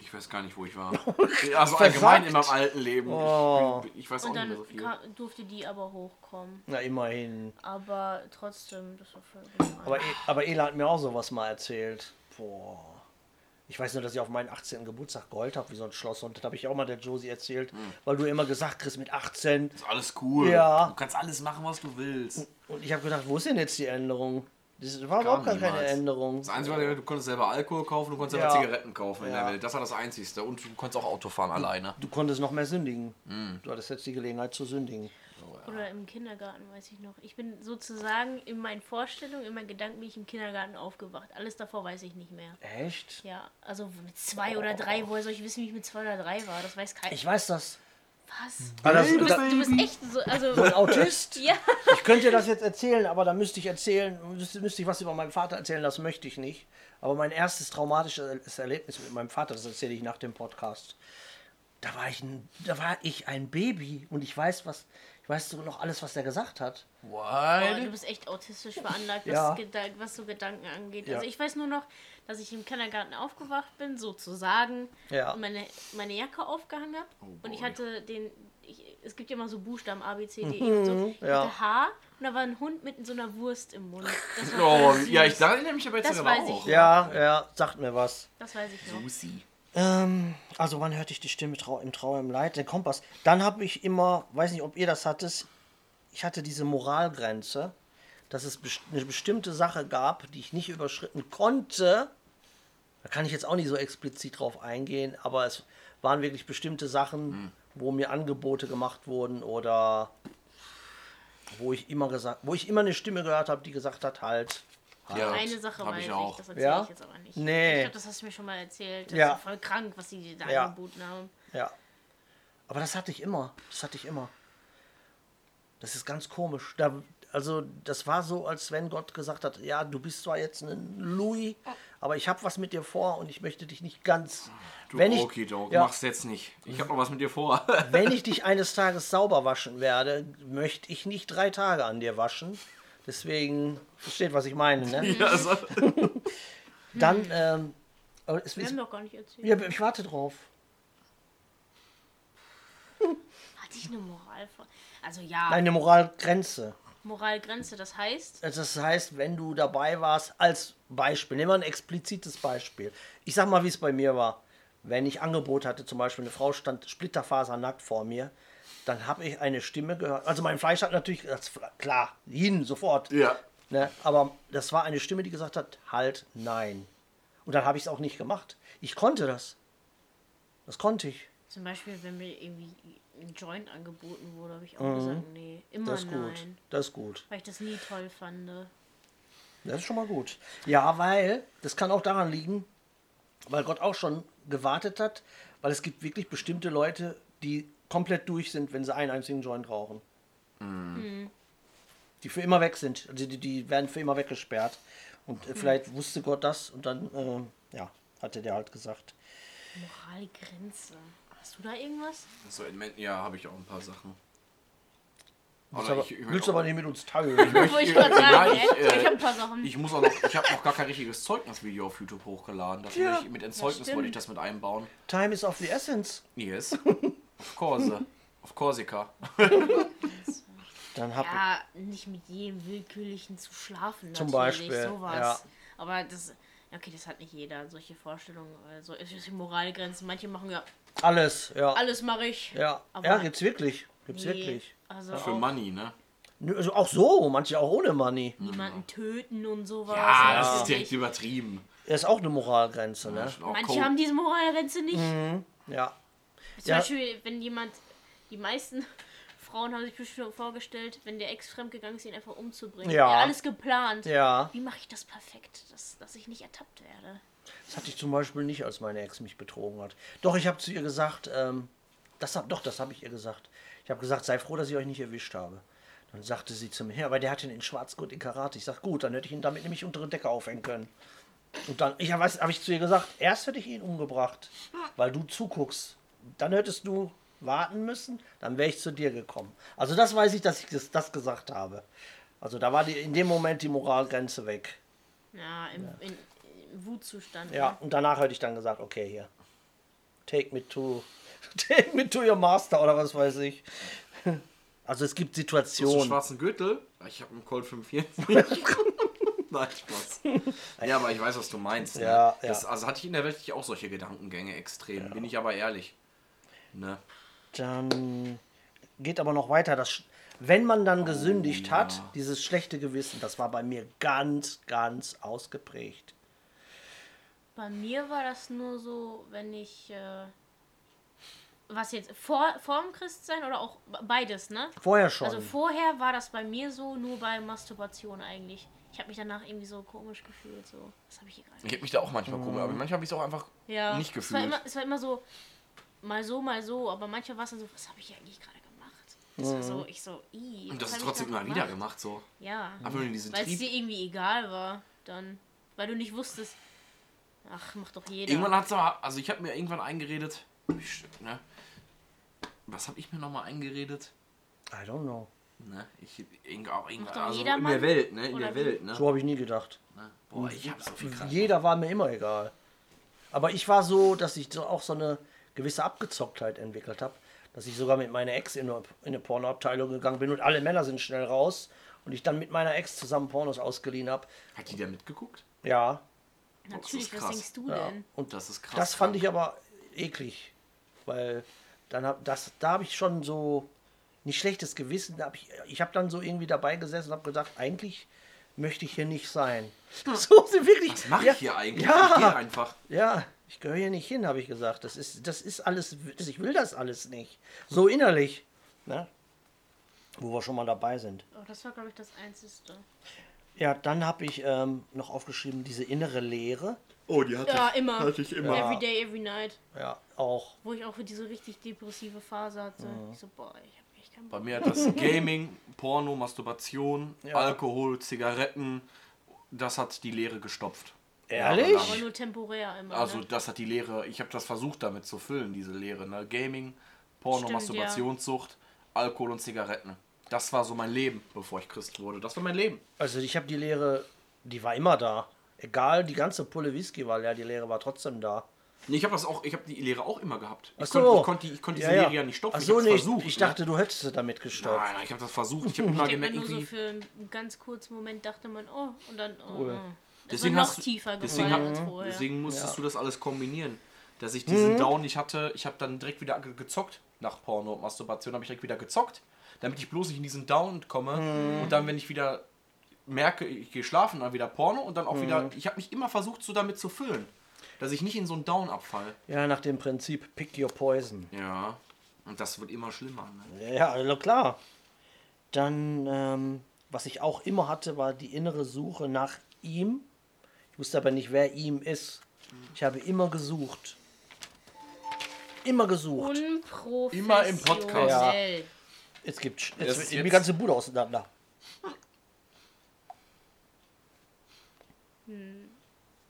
Speaker 3: Ich weiß gar nicht, wo ich war. Also allgemein in meinem alten Leben.
Speaker 1: Oh.
Speaker 3: Ich, ich weiß auch
Speaker 2: Und
Speaker 3: nicht mehr
Speaker 2: dann
Speaker 3: so viel.
Speaker 2: ka- durfte die aber hochkommen.
Speaker 1: Na, immerhin.
Speaker 2: Aber trotzdem, das war völlig
Speaker 1: Aber, E- aber Ela hat mir auch sowas mal erzählt. Boah. Ich weiß nur, dass ich auf meinen 18. Geburtstag geheult habe, wie so ein Schloss. Und das habe ich auch mal der Josie erzählt, weil du immer gesagt kriegst, mit 18.
Speaker 3: ist alles cool.
Speaker 1: Ja.
Speaker 3: Du kannst alles machen, was du willst.
Speaker 1: Und ich habe gedacht, wo ist denn jetzt die Änderung? Das war überhaupt gar keine. Änderung.
Speaker 3: Das Einzige, war, du konntest selber Alkohol kaufen, du konntest
Speaker 1: Ja.
Speaker 3: selber Zigaretten kaufen in
Speaker 1: Ja.
Speaker 3: der Welt. Das war das Einzigste. Und du konntest auch Auto fahren alleine.
Speaker 1: Du konntest noch mehr sündigen. Du hattest jetzt die Gelegenheit zu sündigen.
Speaker 2: Oder im Kindergarten, weiß ich noch. Ich bin sozusagen in meinen Vorstellungen, in meinen Gedanken bin ich im Kindergarten aufgewacht. Alles davor weiß ich nicht mehr.
Speaker 1: Echt?
Speaker 2: Ja, also mit zwei oder drei, woher soll ich wissen, wie ich mit zwei oder drei war? Das weiß keiner.
Speaker 1: Ich weiß das.
Speaker 2: Was?
Speaker 1: Ah,
Speaker 2: Du bist, du bist echt so, also.
Speaker 1: ein Autist?
Speaker 2: Ja,
Speaker 1: Ich könnte dir das jetzt erzählen, aber da müsste ich erzählen, müsste, müsste ich was über meinen Vater erzählen, das möchte ich nicht. Aber mein erstes traumatisches Erlebnis mit meinem Vater, das erzähle ich nach dem Podcast. Da war ich ein, da war ich ein Baby und ich weiß was, ich weiß so noch alles, was er gesagt hat.
Speaker 2: boah, du bist echt autistisch veranlagt, was,
Speaker 1: Ja.
Speaker 2: Was so Gedanken angeht.
Speaker 1: Ja.
Speaker 2: Also ich weiß nur noch, dass ich im Kindergarten aufgewacht bin, sozusagen,
Speaker 1: Ja.
Speaker 2: und meine, meine Jacke aufgehangen habe.
Speaker 3: Oh
Speaker 2: und ich hatte den, ich, es gibt ja immer so Buchstaben A, B, C, D, E und so. Ich
Speaker 1: Mhm, ja.
Speaker 2: hatte H und da war ein Hund mit so einer Wurst im Mund. Das war
Speaker 3: Oh, ja, ich erinnere mich aber jetzt
Speaker 2: Das
Speaker 3: sogar
Speaker 2: weiß ich
Speaker 3: auch.
Speaker 2: noch.
Speaker 1: Ja, ja, sagt mir was.
Speaker 2: Das weiß ich noch.
Speaker 3: Lucy.
Speaker 1: Ähm, also wann hörte ich die Stimme Trau im Trauer im Leid? Den Kompass. Dann habe ich immer, weiß nicht, ob ihr das hattet, ich hatte diese Moralgrenze, dass es eine bestimmte Sache gab, die ich nicht überschritten konnte. Da kann ich jetzt auch nicht so explizit drauf eingehen, aber es waren wirklich bestimmte Sachen, wo mir Angebote gemacht wurden oder wo ich immer gesagt, wo ich immer eine Stimme gehört habe, die gesagt hat, halt. halt.
Speaker 3: Ja,
Speaker 2: Eine Sache weiß
Speaker 3: ich
Speaker 2: ich,
Speaker 3: auch.
Speaker 2: das erzähle
Speaker 1: Ja?
Speaker 2: ich jetzt aber nicht.
Speaker 1: Nee.
Speaker 2: Ich glaube, das hast du mir schon mal erzählt. Das
Speaker 1: Ja.
Speaker 2: ist voll krank, was sie dir da
Speaker 1: Ja.
Speaker 2: angeboten haben.
Speaker 1: Ja. Aber das hatte ich immer. Das hatte ich immer. Das ist ganz komisch. Da, also, das war so, als wenn Gott gesagt hat: Ja, du bist zwar jetzt ein Louis, aber ich habe was mit dir vor und ich möchte dich nicht ganz.
Speaker 3: Du
Speaker 1: wenn ich,
Speaker 3: Okidoki,
Speaker 1: ja,
Speaker 3: mach's jetzt nicht. Ich habe noch was mit dir vor.
Speaker 1: wenn ich dich eines Tages sauber waschen werde, möchte ich nicht drei Tage an dir waschen. Deswegen, versteht, was ich meine, ne?
Speaker 3: ja, also,
Speaker 1: Dann, ähm, es
Speaker 2: Wir haben doch gar nicht erzählt.
Speaker 1: ja, ich warte drauf.
Speaker 2: Hatte ich eine Moral Also ja,
Speaker 1: Eine Moralgrenze.
Speaker 2: Moralgrenze, das heißt,
Speaker 1: Das heißt, wenn du dabei warst, als Beispiel, nehmen wir ein explizites Beispiel. Ich sag mal, wie es bei mir war. Wenn ich Angebot hatte, zum Beispiel eine Frau stand splitterfasernackt vor mir, dann habe ich eine Stimme gehört. Also mein Fleisch hat natürlich, das, klar, hin, sofort.
Speaker 3: ja.
Speaker 1: Ne? Aber das war eine Stimme, die gesagt hat, halt, nein. Und dann habe ich es auch nicht gemacht. Ich konnte das. Das konnte ich.
Speaker 2: zum Beispiel, wenn mir irgendwie ein Joint angeboten wurde, habe ich auch gesagt, nee, immer
Speaker 1: Mhm. Das ist gut.
Speaker 2: nein.
Speaker 1: Das ist gut.
Speaker 2: Weil ich das nie toll fand.
Speaker 1: Das ist schon mal gut. Ja, weil, das kann auch daran liegen, weil Gott auch schon gewartet hat, weil es gibt wirklich bestimmte Leute, die komplett durch sind, wenn sie einen einzigen Joint rauchen. Die für immer weg sind. Also die, die werden für immer weggesperrt. Und äh, vielleicht wusste Gott das und dann, ähm, ja, hatte der halt gesagt.
Speaker 2: Moralgrenze. Hast du da irgendwas?
Speaker 3: So, ja, habe ich auch ein paar Sachen.
Speaker 1: Willst,
Speaker 3: Aber
Speaker 1: aber,
Speaker 3: ich- ich-
Speaker 1: willst aber nicht mit uns teilen.
Speaker 2: Ich gerade
Speaker 3: Nein,
Speaker 2: sagen,
Speaker 3: ich,
Speaker 2: ey.
Speaker 3: äh,
Speaker 2: ich habe ein paar Sachen.
Speaker 3: Ich muss auch noch, ich habe noch gar kein richtiges Zeugnisvideo auf YouTube hochgeladen. Das
Speaker 1: Ja,
Speaker 3: ich, mit Entzeugnis
Speaker 2: stimmt.
Speaker 3: wollte ich das mit einbauen.
Speaker 1: Time is of the essence.
Speaker 3: Yes. Of course. Auf Korsika.
Speaker 1: Dann hab
Speaker 2: ja, nicht mit jedem Willkürlichen zu schlafen.
Speaker 1: Zum
Speaker 2: natürlich,
Speaker 1: Beispiel,
Speaker 2: Sowas.
Speaker 1: ja.
Speaker 2: Aber das. Okay, das hat nicht jeder, solche Vorstellungen. Also, es ist die Moralgrenzen. Manche machen ja,
Speaker 1: alles, ja.
Speaker 2: alles mache ich.
Speaker 1: Ja,
Speaker 2: Aber
Speaker 1: ja gibt's wirklich. Gibt's
Speaker 2: nee,
Speaker 1: wirklich.
Speaker 2: Also
Speaker 3: Für Money, ne?
Speaker 1: Also auch so, manche auch ohne Money.
Speaker 2: niemanden töten und sowas.
Speaker 3: Ja, das ist direkt übertrieben.
Speaker 1: Das ist auch eine Moralgrenze, ne?
Speaker 2: Manche haben diese Moralgrenze nicht.
Speaker 1: Ja.
Speaker 2: Zum
Speaker 1: Ja.
Speaker 2: Beispiel, wenn jemand, die meisten Frauen haben sich bestimmt vorgestellt, wenn der Ex fremdgegangen ist, ihn einfach umzubringen.
Speaker 1: Ja.
Speaker 2: alles geplant.
Speaker 1: Ja.
Speaker 2: Wie mache ich das perfekt, dass, dass ich nicht ertappt werde?
Speaker 1: Das hatte ich zum Beispiel nicht, als meine Ex mich betrogen hat. Doch, ich habe zu ihr gesagt, ähm, das hab, doch, das habe ich ihr gesagt. Ich habe gesagt, sei froh, dass ich euch nicht erwischt habe. Dann sagte sie zu mir, ja, weil der hatte ihn in Schwarzgurt in Karate. Ich sag, gut, dann hätte ich ihn damit nämlich unter die Decke aufhängen können. Und dann, ich habe hab ich zu ihr gesagt, erst hätte ich ihn umgebracht, weil du zuguckst. Dann hättest du warten müssen, dann wäre ich zu dir gekommen. Also das weiß ich, dass ich das, das gesagt habe. Also da war die, in dem Moment die Moralgrenze weg.
Speaker 2: Ja, im, In, im Wutzustand.
Speaker 1: Ja,
Speaker 2: ne?
Speaker 1: und danach hätte ich dann gesagt, okay, hier. Take me to. Take me to your master oder was weiß ich. Also es gibt
Speaker 3: Hast du einen
Speaker 1: Situationen.
Speaker 3: schwarzen Gürtel? Ich habe einen Colt 45. Nein, Spaß. Ja, aber ich weiß, was du meinst. Ne?
Speaker 1: Ja, ja.
Speaker 3: Das, also hatte ich in der Welt auch solche Gedankengänge extrem. Bin ich aber ehrlich. Ne?
Speaker 1: Dann geht aber noch weiter. Das, wenn man dann gesündigt hat, dieses schlechte Gewissen, das war bei mir ganz, ganz ausgeprägt.
Speaker 2: Bei mir war das nur so, wenn ich. Äh, was jetzt? Vor, vor dem Christsein oder auch beides, ne?
Speaker 1: Vorher schon.
Speaker 2: Also vorher war das bei mir so, nur bei Masturbation eigentlich. Ich habe mich danach irgendwie so komisch gefühlt. So, was habe ich hier gerade?
Speaker 3: Ich habe mich da auch manchmal komisch, aber manchmal habe ich es auch einfach
Speaker 2: Ja.
Speaker 3: nicht
Speaker 2: Es war,
Speaker 3: gefühlt.
Speaker 2: immer, es war immer so, mal so, mal so, aber manchmal war es dann so, was habe ich hier eigentlich gerade gemacht? Das war so, ich so, ih,
Speaker 3: Und das ist trotzdem immer wieder gemacht, so.
Speaker 2: Ja.
Speaker 3: Einfach nur in diesen
Speaker 2: Weil es dir irgendwie egal war, dann. Weil du nicht wusstest, ach, macht doch jeder.
Speaker 3: Irgendwann hat es aber, also ich habe mir irgendwann eingeredet, ich, ne? Was habe ich mir nochmal eingeredet?
Speaker 1: I don't know.
Speaker 3: Ne? Ich, irgend, auch irgendwann,
Speaker 2: doch
Speaker 3: also in der Welt, ne? In
Speaker 2: Oder
Speaker 3: der
Speaker 2: wie?
Speaker 3: Welt, ne?
Speaker 1: So habe ich nie gedacht.
Speaker 3: ne? Boah, ich habe so viel krank.
Speaker 1: Jeder war mir immer egal. Aber ich war so, dass ich so auch so eine gewisse Abgezocktheit entwickelt habe, dass ich sogar mit meiner Ex in eine, in eine Pornoabteilung gegangen bin und alle Männer sind schnell raus und ich dann mit meiner Ex zusammen Pornos ausgeliehen habe.
Speaker 3: Hat die da mitgeguckt?
Speaker 1: Ja,
Speaker 2: Natürlich, was denkst du
Speaker 1: ja.
Speaker 2: denn?
Speaker 1: Und
Speaker 3: Das ist krass.
Speaker 1: das fand ich aber eklig, weil dann hab, das, da habe ich schon so nicht schlechtes Gewissen. Hab ich ich habe dann so irgendwie dabei gesessen und habe gesagt, eigentlich möchte ich hier nicht sein. So sie wirklich.
Speaker 3: Was mache
Speaker 1: ja,
Speaker 3: ich hier eigentlich?
Speaker 1: Ja.
Speaker 3: Ich gehe einfach.
Speaker 1: Ja, ich gehöre hier nicht hin, habe ich gesagt. Das ist, das ist alles, ich will das alles nicht. So innerlich. Ne? Wo wir schon mal dabei sind.
Speaker 2: Oh, das war, glaube ich, das Einzige.
Speaker 1: Ja, dann habe ich ähm, noch aufgeschrieben, diese innere Leere.
Speaker 3: Oh, die hatte
Speaker 2: Ja, immer.
Speaker 3: Hatte ich immer.
Speaker 2: Every day, every night.
Speaker 1: Ja, auch.
Speaker 2: Wo ich auch für diese richtig depressive Phase hatte. Ich so, boah, ich habe echt keinen
Speaker 3: Bei
Speaker 2: Bock.
Speaker 3: mir hat das Gaming, Porno, Masturbation,
Speaker 1: Ja.
Speaker 3: Alkohol, Zigaretten, das hat die Leere gestopft.
Speaker 1: Ehrlich?
Speaker 2: Aber nur temporär immer.
Speaker 3: Also
Speaker 2: ne?
Speaker 3: das hat die Leere, ich habe das versucht damit zu füllen, diese Leere. Ne? Gaming, Porno,
Speaker 2: Stimmt,
Speaker 3: Masturbationssucht, Alkohol und Zigaretten. Das war so mein Leben, bevor ich Christ wurde. Das war mein Leben.
Speaker 1: Also ich habe die Leere, die war immer da. Egal, die ganze Pulle Whisky war leer, die Leere war trotzdem da.
Speaker 3: Nee, ich habe das auch, ich habe die Leere auch immer gehabt. Ich,
Speaker 1: Ach
Speaker 3: konnte,
Speaker 1: so.
Speaker 3: ich konnte, die- ich konnte diese Leere ja nicht stopfen.
Speaker 1: Ach so,
Speaker 3: ich
Speaker 1: nee, ich,
Speaker 3: versucht.
Speaker 1: ich
Speaker 3: ne?
Speaker 1: dachte, du hättest sie damit gestoppt.
Speaker 3: Nein, nein, ich habe das versucht. Ich habe immer
Speaker 2: Ich
Speaker 3: gemerkt,
Speaker 2: nur so für einen ganz kurzen Moment dachte man, oh, und dann, oh,
Speaker 1: Cool.
Speaker 2: oh. Es
Speaker 3: Deswegen
Speaker 2: noch
Speaker 3: hast du-
Speaker 2: tiefer
Speaker 3: Deswegen,
Speaker 2: gefallen als vorher.
Speaker 3: deswegen musstest du das alles kombinieren. Dass ich
Speaker 1: Mhm.
Speaker 3: diesen Down nicht hatte, ich habe dann direkt wieder ge- gezockt nach Porno und Masturbation, habe ich direkt wieder gezockt, damit ich bloß nicht in diesen Down komme
Speaker 1: Mhm.
Speaker 3: und dann, wenn ich wieder merke, ich gehe schlafen, dann wieder Porno und dann auch
Speaker 1: Mhm.
Speaker 3: wieder, ich habe mich immer versucht, so damit zu füllen, dass ich nicht in so einen Down abfall.
Speaker 1: Ja, nach dem Prinzip Pick Your Poison.
Speaker 3: Ja, und das wird immer schlimmer. Ne?
Speaker 1: Ja, also klar. Dann, ähm, was ich auch immer hatte, war die innere Suche nach ihm. Ich wusste aber nicht, wer ihm ist. Ich habe immer gesucht. Immer gesucht.
Speaker 2: Unprofessionell.
Speaker 3: Immer im Podcast.
Speaker 1: Ja. Jetzt gibt jetzt, jetzt die ganze Bude auseinander.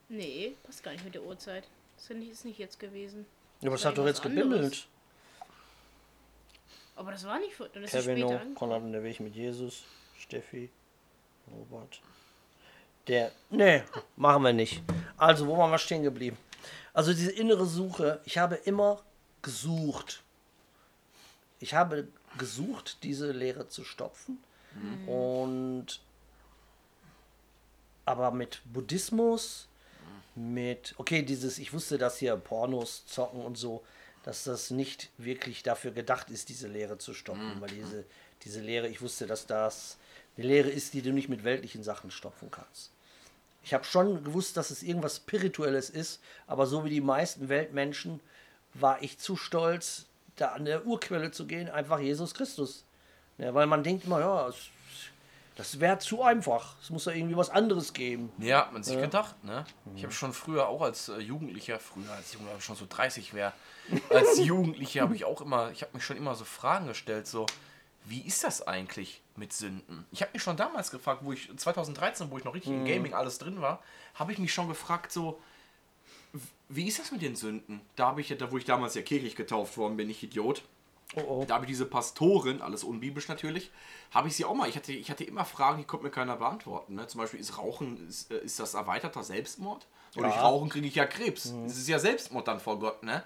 Speaker 2: Nee, passt gar nicht mit der Uhrzeit. Das ist nicht- ist nicht jetzt gewesen.
Speaker 1: Ja, was
Speaker 2: war
Speaker 1: hat doch jetzt gebimmelt?
Speaker 2: Aber das war nicht vor. Dann ist es
Speaker 1: Kevin,
Speaker 2: später.
Speaker 1: Konrad und der Weg mit Jesus, Steffi, Robert. Der, nee, machen wir nicht. Also, wo waren wir stehen geblieben? Also, diese innere Suche, ich habe immer gesucht. Ich habe gesucht, diese Leere zu stopfen. Und aber mit Buddhismus, mit, okay, dieses, ich wusste, dass hier Pornos zocken und so, dass das nicht wirklich dafür gedacht ist, diese Lehre zu stoppen, weil diese, diese Lehre, ich wusste, dass das eine Lehre ist, die du nicht mit weltlichen Sachen stopfen kannst. Ich habe schon gewusst, dass es irgendwas Spirituelles ist, aber so wie die meisten Weltmenschen war ich zu stolz, da an der Urquelle zu gehen, einfach Jesus Christus. Ja, weil man denkt immer, ja, es, das wäre zu einfach. Es muss da irgendwie was anderes geben.
Speaker 3: Ja, hat man sich gedacht, ne? Ich habe schon früher, auch als äh, Jugendlicher, früher als Jugendlicher, schon so 30 wäre, als Jugendlicher habe ich auch immer, ich habe mich schon immer so Fragen gestellt, so, wie ist das eigentlich mit Sünden? Ich habe mich schon damals gefragt, wo ich, 2013, wo ich noch richtig im Gaming alles drin war, habe ich mich schon gefragt, so, wie ist das mit den Sünden? Da habe ich ja, da wo ich damals ja kirchlich getauft worden bin, ich Idiot,
Speaker 1: Oh, oh.
Speaker 3: da habe ich diese Pastorin, alles unbiblisch natürlich, habe ich sie auch mal. Ich hatte, ich hatte immer Fragen, die konnte mir keiner beantworten. Ne? Zum Beispiel, ist Rauchen, ist, äh, ist das erweiterter Selbstmord? Und durch
Speaker 1: Ja.
Speaker 3: Rauchen kriege ich ja Krebs. Das ist ja Selbstmord dann vor Gott, ne?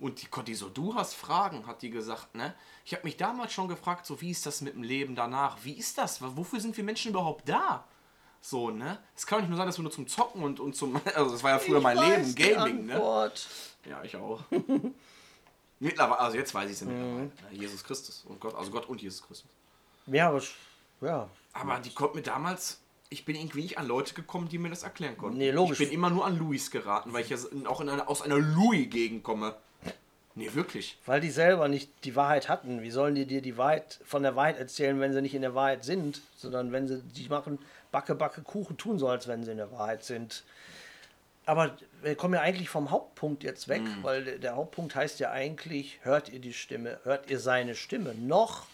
Speaker 3: Und die konnte die so, du hast Fragen, hat die gesagt, ne? Ich habe mich damals schon gefragt, so, wie ist das mit dem Leben danach? Wie ist das? Wofür sind wir Menschen überhaupt da? So, ne? Es kann doch nicht nur sein, dass wir nur zum Zocken und, und zum. Also, das war ja früher mein
Speaker 1: Ich
Speaker 3: Leben,
Speaker 1: weiß die
Speaker 3: Gaming, ne? Ja, ich auch. Mittlerweile, also jetzt weiß ich es ja mittlerweile. Ne? Jesus Christus und Gott, also Gott und Jesus Christus.
Speaker 1: Ja, aber ja.
Speaker 3: Aber die kommt mir damals. Ich bin irgendwie nicht an Leute gekommen, die mir das erklären konnten.
Speaker 1: Nee, logisch.
Speaker 3: Ich bin immer nur an Louis geraten, weil ich ja auch in einer, aus einer Louis-Gegend komme. Nee, wirklich.
Speaker 1: Weil die selber nicht die Wahrheit hatten. Wie sollen die dir die Wahrheit von der Wahrheit erzählen, wenn sie nicht in der Wahrheit sind, sondern wenn sie die machen, Backe, Backe, Kuchen tun so, als wenn sie in der Wahrheit sind. Aber wir kommen ja eigentlich vom Hauptpunkt jetzt weg, weil der- der Hauptpunkt heißt ja eigentlich, hört ihr die Stimme, hört ihr seine Stimme noch?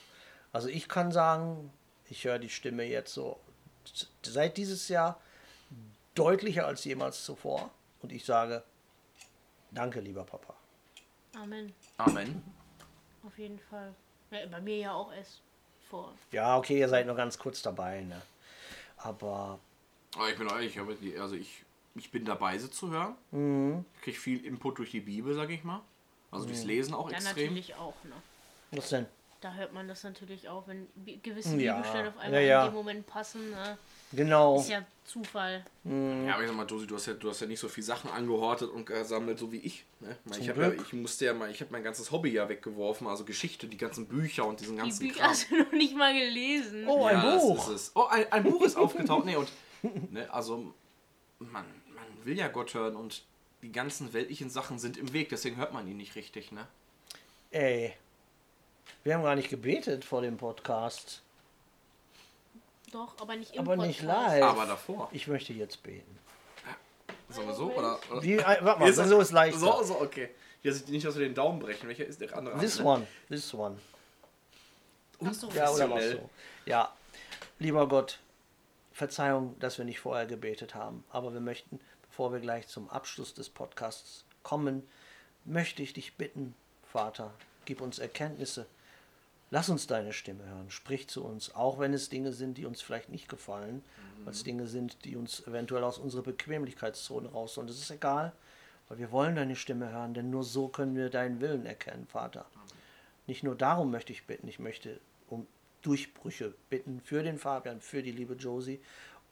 Speaker 1: Also ich kann sagen, ich höre die Stimme jetzt so seit dieses Jahr deutlicher als jemals zuvor. Und ich sage, danke, lieber Papa.
Speaker 2: Amen.
Speaker 3: Amen.
Speaker 2: Auf jeden Fall. Ja, bei mir ja auch erst vor.
Speaker 1: Ja, okay, ihr seid nur ganz kurz dabei, ne? Aber
Speaker 3: Aber ich bin ehrlich, ich habe die, also ich, ich bin dabei, sie zu hören.
Speaker 1: Mhm.
Speaker 3: Ich kriege viel Input durch die Bibel, sag ich mal. Also durchs Lesen auch
Speaker 2: Ja,
Speaker 3: extrem.
Speaker 2: natürlich auch, ne?
Speaker 1: was denn?
Speaker 2: Da hört man das natürlich auch, wenn gewisse
Speaker 1: Ja,
Speaker 2: Bibelstellen auf
Speaker 1: ja,
Speaker 2: einmal
Speaker 1: ja.
Speaker 2: in dem Moment passen. Ne?
Speaker 1: Genau.
Speaker 2: Ist ja Zufall.
Speaker 3: Ja, aber ich sag mal, Dosi, du hast ja, du hast ja nicht so viel Sachen angehortet und gesammelt, so wie ich. Ne? Ich,
Speaker 1: Zum
Speaker 3: hab ja, ich musste ja mal, ich habe mein ganzes Hobby ja weggeworfen, also Geschichte, die ganzen Bücher und diesen
Speaker 2: Die
Speaker 3: ganzen
Speaker 2: Bücher
Speaker 3: Kram.
Speaker 2: hast du noch nicht mal gelesen.
Speaker 1: Oh, ein
Speaker 3: ja,
Speaker 1: Buch.
Speaker 3: Das ist es. Oh, ein, ein Buch ist aufgetaucht. Nee, und ne, also man, man will ja Gott hören und die ganzen weltlichen Sachen sind im Weg, deswegen hört man ihn nicht richtig, ne?
Speaker 1: Ey. Wir haben gar nicht gebetet vor dem Podcast.
Speaker 2: Doch, aber nicht im
Speaker 1: Aber nicht
Speaker 2: Podcast.
Speaker 1: live.
Speaker 3: Aber davor.
Speaker 1: Ich möchte jetzt beten.
Speaker 3: Sollen wir so? Oder, oder?
Speaker 1: Wie, äh, warte mal,
Speaker 3: Ist-
Speaker 1: so ist leichter.
Speaker 3: So, so, okay. Hier sieht nicht, dass wir den Daumen brechen. Welcher ist der andere?
Speaker 1: This one, this one.
Speaker 2: Ach so.
Speaker 1: Ja, oder was
Speaker 3: Professionell.
Speaker 1: so. Ja, lieber Gott, Verzeihung, dass wir nicht vorher gebetet haben. Aber wir möchten, bevor wir gleich zum Abschluss des Podcasts kommen, möchte ich dich bitten, Vater, gib uns Erkenntnisse. Lass uns deine Stimme hören. Sprich zu uns, auch wenn es Dinge sind, die uns vielleicht nicht gefallen, weil es Dinge sind, die uns eventuell aus unserer Bequemlichkeitszone raus. Und es ist egal, weil wir wollen deine Stimme hören, denn nur so können wir deinen Willen erkennen, Vater. Nicht nur darum möchte ich bitten, ich möchte um Durchbrüche bitten für den Fabian, für die liebe Josie.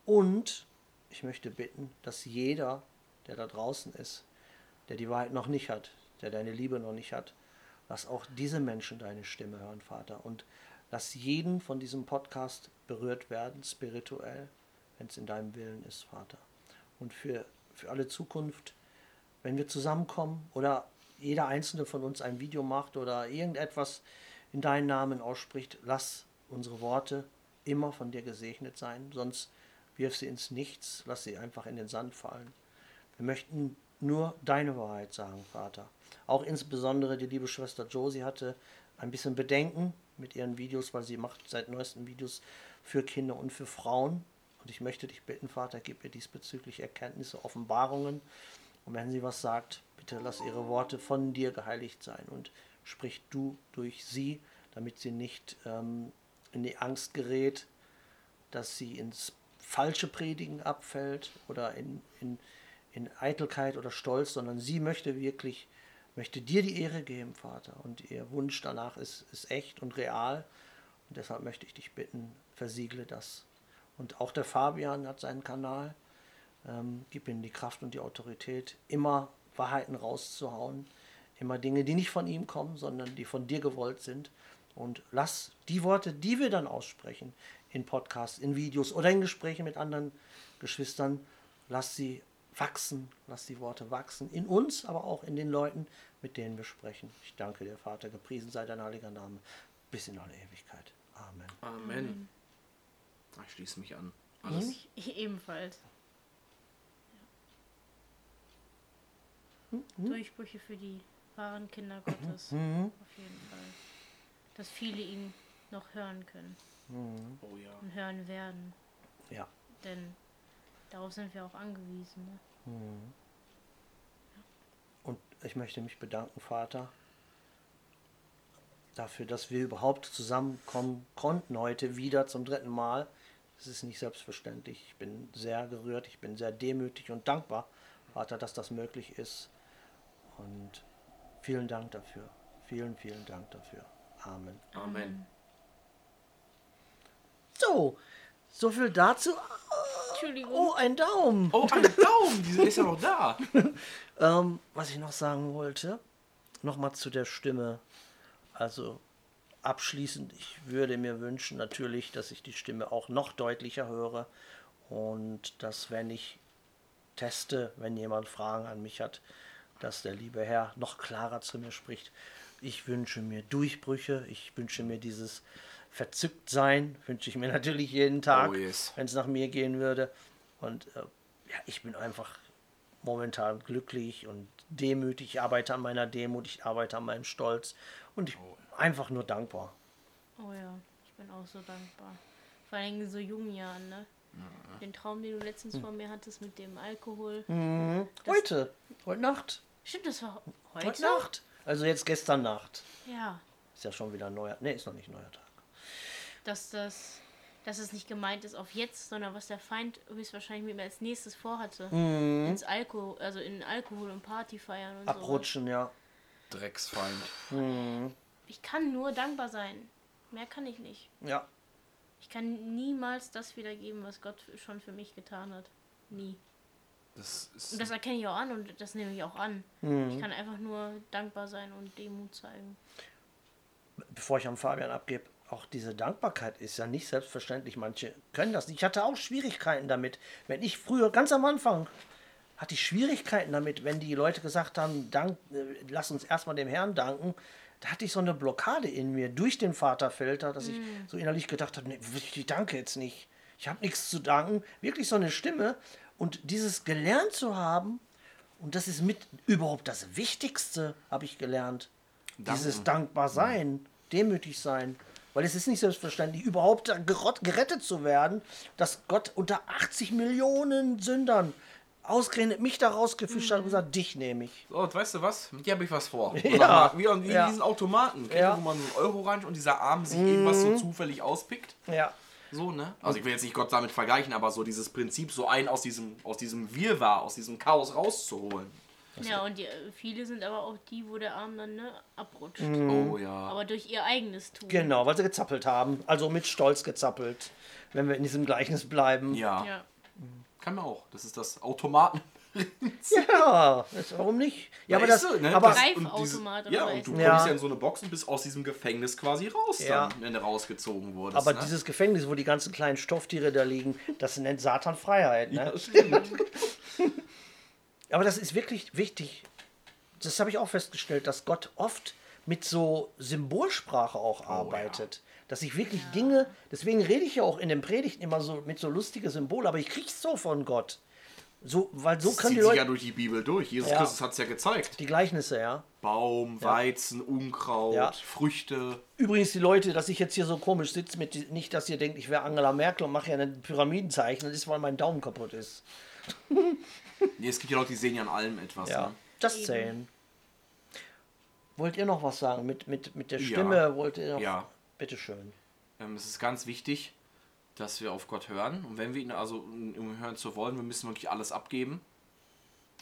Speaker 1: Und ich möchte bitten, dass jeder, der da draußen ist, der die Wahrheit noch nicht hat, der deine Liebe noch nicht hat, lass auch diese Menschen deine Stimme hören, Vater. Und lass jeden von diesem Podcast berührt werden, spirituell, wenn es in deinem Willen ist, Vater. Und für, für alle Zukunft, wenn wir zusammenkommen oder jeder einzelne von uns ein Video macht oder irgendetwas in deinen Namen ausspricht, lass unsere Worte immer von dir gesegnet sein, sonst wirf sie ins Nichts, lass sie einfach in den Sand fallen. Wir möchten nur deine Wahrheit sagen, Vater. Auch insbesondere die liebe Schwester Josie hatte ein bisschen Bedenken mit ihren Videos, weil sie macht seit neuesten Videos für Kinder und für Frauen. Und ich möchte dich bitten, Vater, gib ihr diesbezüglich Erkenntnisse, Offenbarungen. Und wenn sie was sagt, bitte lass ihre Worte von dir geheiligt sein und sprich du durch sie, damit sie nicht ähm, in die Angst gerät, dass sie ins falsche Predigen abfällt oder in, in, in Eitelkeit oder Stolz, sondern sie möchte wirklich, möchte dir die Ehre geben, Vater. Und ihr Wunsch danach ist, ist echt und real. Und deshalb möchte ich dich bitten, versiegle das. Und auch der Fabian hat seinen Kanal. Ähm, gib ihm die Kraft und die Autorität, immer Wahrheiten rauszuhauen, immer Dinge, die nicht von ihm kommen, sondern die von dir gewollt sind. Und lass die Worte, die wir dann aussprechen, in Podcasts, in Videos oder in Gesprächen mit anderen Geschwistern, lass sie wachsen, lass die Worte wachsen, in uns, aber auch in den Leuten, mit denen wir sprechen. Ich danke dir, Vater, gepriesen sei dein heiliger Name, bis in alle Ewigkeit. Amen.
Speaker 3: Amen. Ich schließe mich an. Alles.
Speaker 2: Ich ebenfalls.
Speaker 1: Hm?
Speaker 2: Durchbrüche für die wahren Kinder Gottes.
Speaker 1: Mhm.
Speaker 2: Auf jeden Fall. Dass viele ihn noch hören können
Speaker 3: Oh ja.
Speaker 2: und hören werden.
Speaker 1: Ja.
Speaker 2: Denn darauf sind wir auch angewiesen. Ne?
Speaker 1: Und ich möchte mich bedanken, Vater, dafür, dass wir überhaupt zusammenkommen konnten heute wieder zum dritten Mal. Es ist nicht selbstverständlich. Ich bin sehr gerührt, ich bin sehr demütig und dankbar, Vater, dass das möglich ist. Und vielen Dank dafür. Vielen, vielen Dank dafür. Amen.
Speaker 3: Amen.
Speaker 1: So, so viel dazu.
Speaker 2: Entschuldigung.
Speaker 1: Oh, ein Daumen.
Speaker 3: Oh, ein Daumen! Die ist ja noch da.
Speaker 1: Ähm, was ich noch sagen wollte, nochmal zu der Stimme. Also abschließend, ich würde mir wünschen natürlich, dass ich die Stimme auch noch deutlicher höre und dass, wenn ich teste, wenn jemand Fragen an mich hat, dass der liebe Herr noch klarer zu mir spricht. Ich wünsche mir Durchbrüche, ich wünsche mir dieses Verzücktsein, wünsche ich mir natürlich jeden Tag,
Speaker 3: Oh, yes.
Speaker 1: wenn es nach mir gehen würde. Und äh, ja, ich bin einfach momentan glücklich und demütig. Ich arbeite an meiner Demut, ich arbeite an meinem Stolz und ich bin einfach nur dankbar.
Speaker 2: Oh ja, ich bin auch so dankbar. Vor allem in so jungen Jahren, ne? Den Traum, den du letztens vor mir hattest mit dem Alkohol.
Speaker 1: Heute, heute Nacht,
Speaker 2: Stimmt, das war
Speaker 1: heute,
Speaker 2: heute?
Speaker 1: Nacht. Also jetzt gestern Nacht.
Speaker 2: Ja.
Speaker 1: Ist ja schon wieder neuer, ne, ist noch nicht neuer Tag.
Speaker 2: Dass das, dass es nicht gemeint ist auf jetzt, sondern was der Feind höchstwahrscheinlich mit mir als nächstes vorhatte. Ins Alkohol, also in Alkohol und Party feiern und so.
Speaker 1: Abrutschen, ja.
Speaker 3: Drecksfeind.
Speaker 2: Ich kann nur dankbar sein. Mehr kann ich nicht.
Speaker 1: Ja,
Speaker 2: Ich kann niemals das wiedergeben, was Gott schon für mich getan hat. Nie.
Speaker 3: Das ist.
Speaker 2: Und das erkenne ich auch an und das nehme ich auch an. Ich kann einfach nur dankbar sein und Demut zeigen.
Speaker 1: bevor ich an Fabian abgebe, auch diese Dankbarkeit ist ja nicht selbstverständlich. Manche können das nicht. Ich hatte auch Schwierigkeiten damit. Wenn ich früher, ganz am Anfang, hatte ich Schwierigkeiten damit, wenn die Leute gesagt haben, Dank, äh, lass uns erstmal dem Herrn danken. Da hatte ich so eine Blockade in mir durch den Vaterfilter, dass ich so innerlich gedacht habe, nee, ich danke jetzt nicht. Ich habe nichts zu danken. Wirklich so eine Stimme. Und dieses gelernt zu haben, und das ist mit überhaupt das Wichtigste, habe ich gelernt. Dieses dankbar sein, demütig sein. Weil es ist nicht selbstverständlich, überhaupt gerettet zu werden, dass Gott unter 80 Millionen Sündern ausgerechnet mich da rausgefischt hat und gesagt, dich nehme ich.
Speaker 3: So, und weißt du was? Mit dir habe ich was vor.
Speaker 1: Ja.
Speaker 3: Wie, wie
Speaker 1: Ja.
Speaker 3: diesen Automaten,
Speaker 1: Ja. Mhm.
Speaker 3: wo man so einen Euro rein und dieser Arm sich irgendwas so zufällig auspickt.
Speaker 1: Ja.
Speaker 3: So, ne? Also ich will jetzt nicht Gott damit vergleichen, aber so dieses Prinzip, so einen aus diesem, aus diesem Wirrwarr, aus diesem Chaos rauszuholen.
Speaker 2: Ja, und die, äh, viele sind aber auch die, wo der Arm dann ne, abrutscht.
Speaker 3: Oh ja.
Speaker 2: Aber durch ihr eigenes Tun.
Speaker 1: Genau, weil sie gezappelt haben. Also mit Stolz gezappelt. Wenn wir in diesem Gleichnis bleiben.
Speaker 3: Ja,
Speaker 2: Ja.
Speaker 3: kann man auch. Das ist das Automaten.
Speaker 1: Ja, das, warum nicht? Ja, aber das,
Speaker 3: du, ne?
Speaker 1: aber
Speaker 3: Das- und diese- Ja, und du
Speaker 2: was?
Speaker 1: Ja.
Speaker 3: kommst ja in so eine Box und bist aus diesem Gefängnis quasi raus,
Speaker 1: Ja.
Speaker 3: dann, wenn du rausgezogen wurdest.
Speaker 1: Aber
Speaker 3: ne?
Speaker 1: dieses Gefängnis, wo die ganzen kleinen Stofftiere da liegen, das nennt Satan Freiheit. Ne?
Speaker 3: Ja, das stimmt.
Speaker 1: Aber das ist wirklich wichtig. Das habe ich auch festgestellt, dass Gott oft mit so Symbolsprache auch arbeitet. Dass ich wirklich Dinge, deswegen rede ich ja auch in den Predigten immer so mit so lustige Symbole, aber ich krieg's so von Gott. So, weil so
Speaker 3: Das
Speaker 1: können
Speaker 3: zieht
Speaker 1: die
Speaker 3: sich
Speaker 1: Leute
Speaker 3: ja durch die Bibel durch. Jesus
Speaker 1: Ja.
Speaker 3: Christus hat es ja gezeigt.
Speaker 1: die Gleichnisse, ja.
Speaker 3: Baum, Weizen, Unkraut,
Speaker 1: Ja.
Speaker 3: Früchte.
Speaker 1: Übrigens die Leute, dass ich jetzt hier so komisch sitze, mit nicht, dass ihr denkt, ich wäre Angela Merkel und mache ja ein Pyramidenzeichen, das ist, weil mein Daumen kaputt ist.
Speaker 3: Nee, es gibt ja Leute, die sehen ja an allem etwas.
Speaker 1: Ja,
Speaker 3: Ne?
Speaker 1: just
Speaker 2: Eben.
Speaker 1: saying. Wollt ihr noch was sagen mit, mit, mit der
Speaker 3: Ja.
Speaker 1: Stimme? Wollt ihr noch?
Speaker 3: Ja.
Speaker 1: Bitteschön.
Speaker 3: Ähm, es ist ganz wichtig, dass wir auf Gott hören. Und wenn wir ihn also um hören zu wollen, wir müssen wirklich alles abgeben.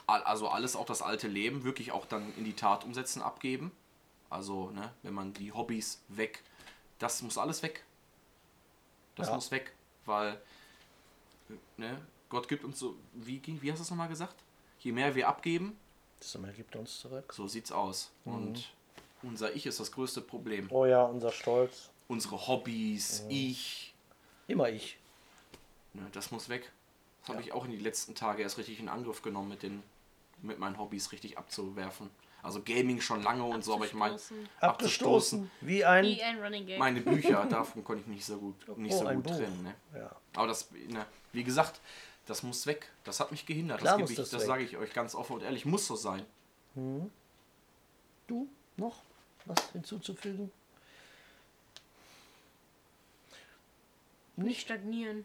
Speaker 3: Al- Also alles, auch das alte Leben, wirklich auch dann in die Tat umsetzen, abgeben. Also, ne, wenn man die Hobbys weg, das muss alles weg. Das
Speaker 1: Ja.
Speaker 3: muss weg, weil ne, Gott gibt uns so, wie, ging- wie hast du es nochmal gesagt? Je mehr wir abgeben,
Speaker 1: Das Sommer gibt uns zurück.
Speaker 3: so sieht's aus. Und unser Ich ist das größte Problem.
Speaker 1: Oh ja, unser Stolz.
Speaker 3: Unsere Hobbys, ich,
Speaker 1: Immer ich.
Speaker 3: Ne, das muss weg. Das habe ich auch in die letzten Tage erst richtig in Angriff genommen, mit, den, mit meinen Hobbys richtig abzuwerfen. Also Gaming schon lange und so, aber ich meine,
Speaker 2: Abzustoßen.
Speaker 1: Abgestoßen. Wie ein.
Speaker 2: Wie ein Running Game.
Speaker 3: meine Bücher, davon konnte ich nicht so gut, nicht
Speaker 1: Oh,
Speaker 3: so gut
Speaker 1: Buch.
Speaker 3: trennen. Ne?
Speaker 1: Ja.
Speaker 3: Aber das, ne, wie gesagt, das muss weg. Das hat mich gehindert.
Speaker 1: Klar
Speaker 3: das ich,
Speaker 1: das
Speaker 3: das sage ich euch ganz offen und ehrlich, muss so sein.
Speaker 1: Du noch was hinzuzufügen?
Speaker 2: nicht stagnieren.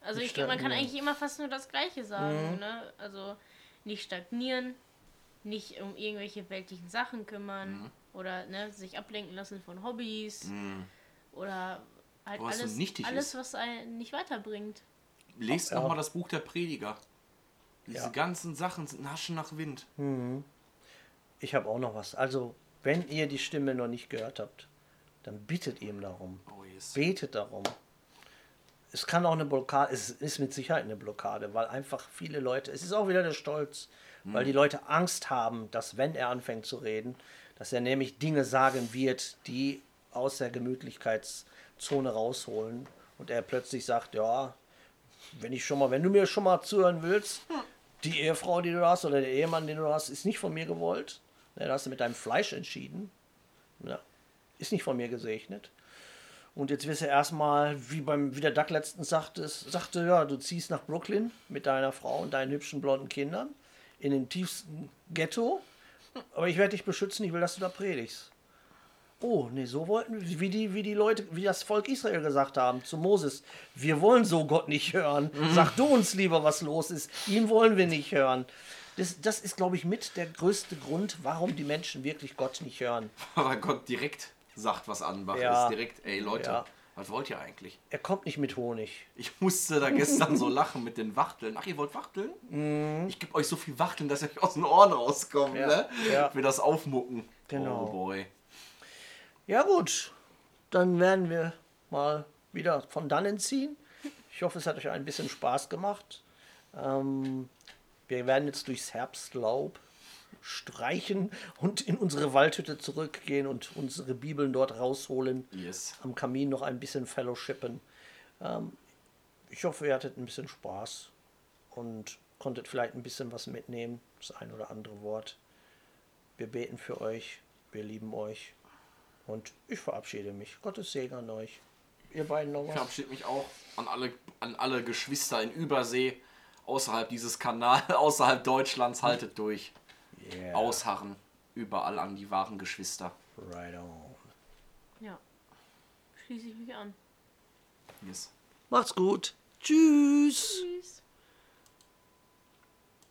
Speaker 2: Also
Speaker 1: Nicht
Speaker 2: ich glaube, man kann eigentlich immer fast nur das Gleiche sagen.
Speaker 1: Mhm.
Speaker 2: Ne? Also nicht stagnieren, nicht um irgendwelche weltlichen Sachen kümmern
Speaker 3: Mhm.
Speaker 2: oder ne, sich ablenken lassen von Hobbys
Speaker 3: Mhm.
Speaker 2: oder halt
Speaker 3: so
Speaker 2: alles, alles was einen nicht weiterbringt.
Speaker 3: Lest
Speaker 1: Ja.
Speaker 3: nochmal das Buch der Prediger. Diese
Speaker 1: Ja.
Speaker 3: ganzen Sachen sind Naschen nach Wind.
Speaker 1: Ich habe auch noch was. Also, wenn ihr die Stimme noch nicht gehört habt, dann bittet ihm darum.
Speaker 3: Oh yes.
Speaker 1: Betet darum. Es kann auch eine Blockade, es ist mit Sicherheit eine Blockade, weil einfach viele Leute, es ist auch wieder der Stolz, weil die Leute Angst haben, dass wenn er anfängt zu reden, dass er nämlich Dinge sagen wird, die aus der Gemütlichkeitszone rausholen und er plötzlich sagt, ja, wenn ich schon mal, wenn du mir schon mal zuhören willst, die Ehefrau, die du hast oder der Ehemann, den du hast, ist nicht von mir gewollt. Ja, da hast du mit deinem Fleisch entschieden. Ja, ist nicht von mir gesegnet. Und jetzt wirst du erstmal, wie, beim, wie der Duck letztens sagte, sagte, ja, du ziehst nach Brooklyn mit deiner Frau und deinen hübschen blonden Kindern in den tiefsten Ghetto. Aber ich werde dich beschützen, ich will, dass du da predigst. Oh, nee, so wollten wir, wie die, wie die Leute, wie das Volk Israel gesagt haben zu Moses, wir wollen so Gott nicht hören. Sag du uns lieber, was los ist. Ihn wollen wir nicht hören. Das, das ist, glaube ich, mit der größte Grund, warum die Menschen wirklich Gott nicht hören.
Speaker 3: Weil Gott direkt sagt, was Anbach
Speaker 1: Ja.
Speaker 3: ist. Direkt, ey Leute,
Speaker 1: Ja.
Speaker 3: was wollt ihr eigentlich?
Speaker 1: Er kommt nicht mit Honig.
Speaker 3: Ich musste da gestern so lachen mit den Wachteln. Ach, ihr wollt Wachteln? Ich gebe euch so viel Wachteln, dass ihr euch aus den Ohren rauskommt,
Speaker 1: Mhm. Ja,
Speaker 3: ne?
Speaker 1: ja.
Speaker 3: Wir das aufmucken.
Speaker 1: Genau.
Speaker 3: Oh boy.
Speaker 1: Ja gut, dann werden wir mal wieder von dannen ziehen. Ich hoffe, es hat euch ein bisschen Spaß gemacht. Ähm, wir werden jetzt durchs Herbstlaub streichen und in unsere Waldhütte zurückgehen und unsere Bibeln dort rausholen.
Speaker 3: Yes.
Speaker 1: Am Kamin noch ein bisschen fellowshippen. Ähm, ich hoffe, ihr hattet ein bisschen Spaß und konntet vielleicht ein bisschen was mitnehmen. Das ein oder andere Wort. Wir beten für euch. Wir lieben euch. Und ich verabschiede mich. Gottes Segen an euch. Ihr beiden noch
Speaker 3: Ich verabschiede mich auch an alle, an alle Geschwister in Übersee, außerhalb dieses Kanals, außerhalb Deutschlands. Haltet durch.
Speaker 1: Yeah.
Speaker 3: Ausharren. Überall an die wahren Geschwister.
Speaker 1: Right on.
Speaker 2: Ja. Schließe ich mich an.
Speaker 3: Yes.
Speaker 1: Macht's gut. Tschüss.
Speaker 2: Tschüss.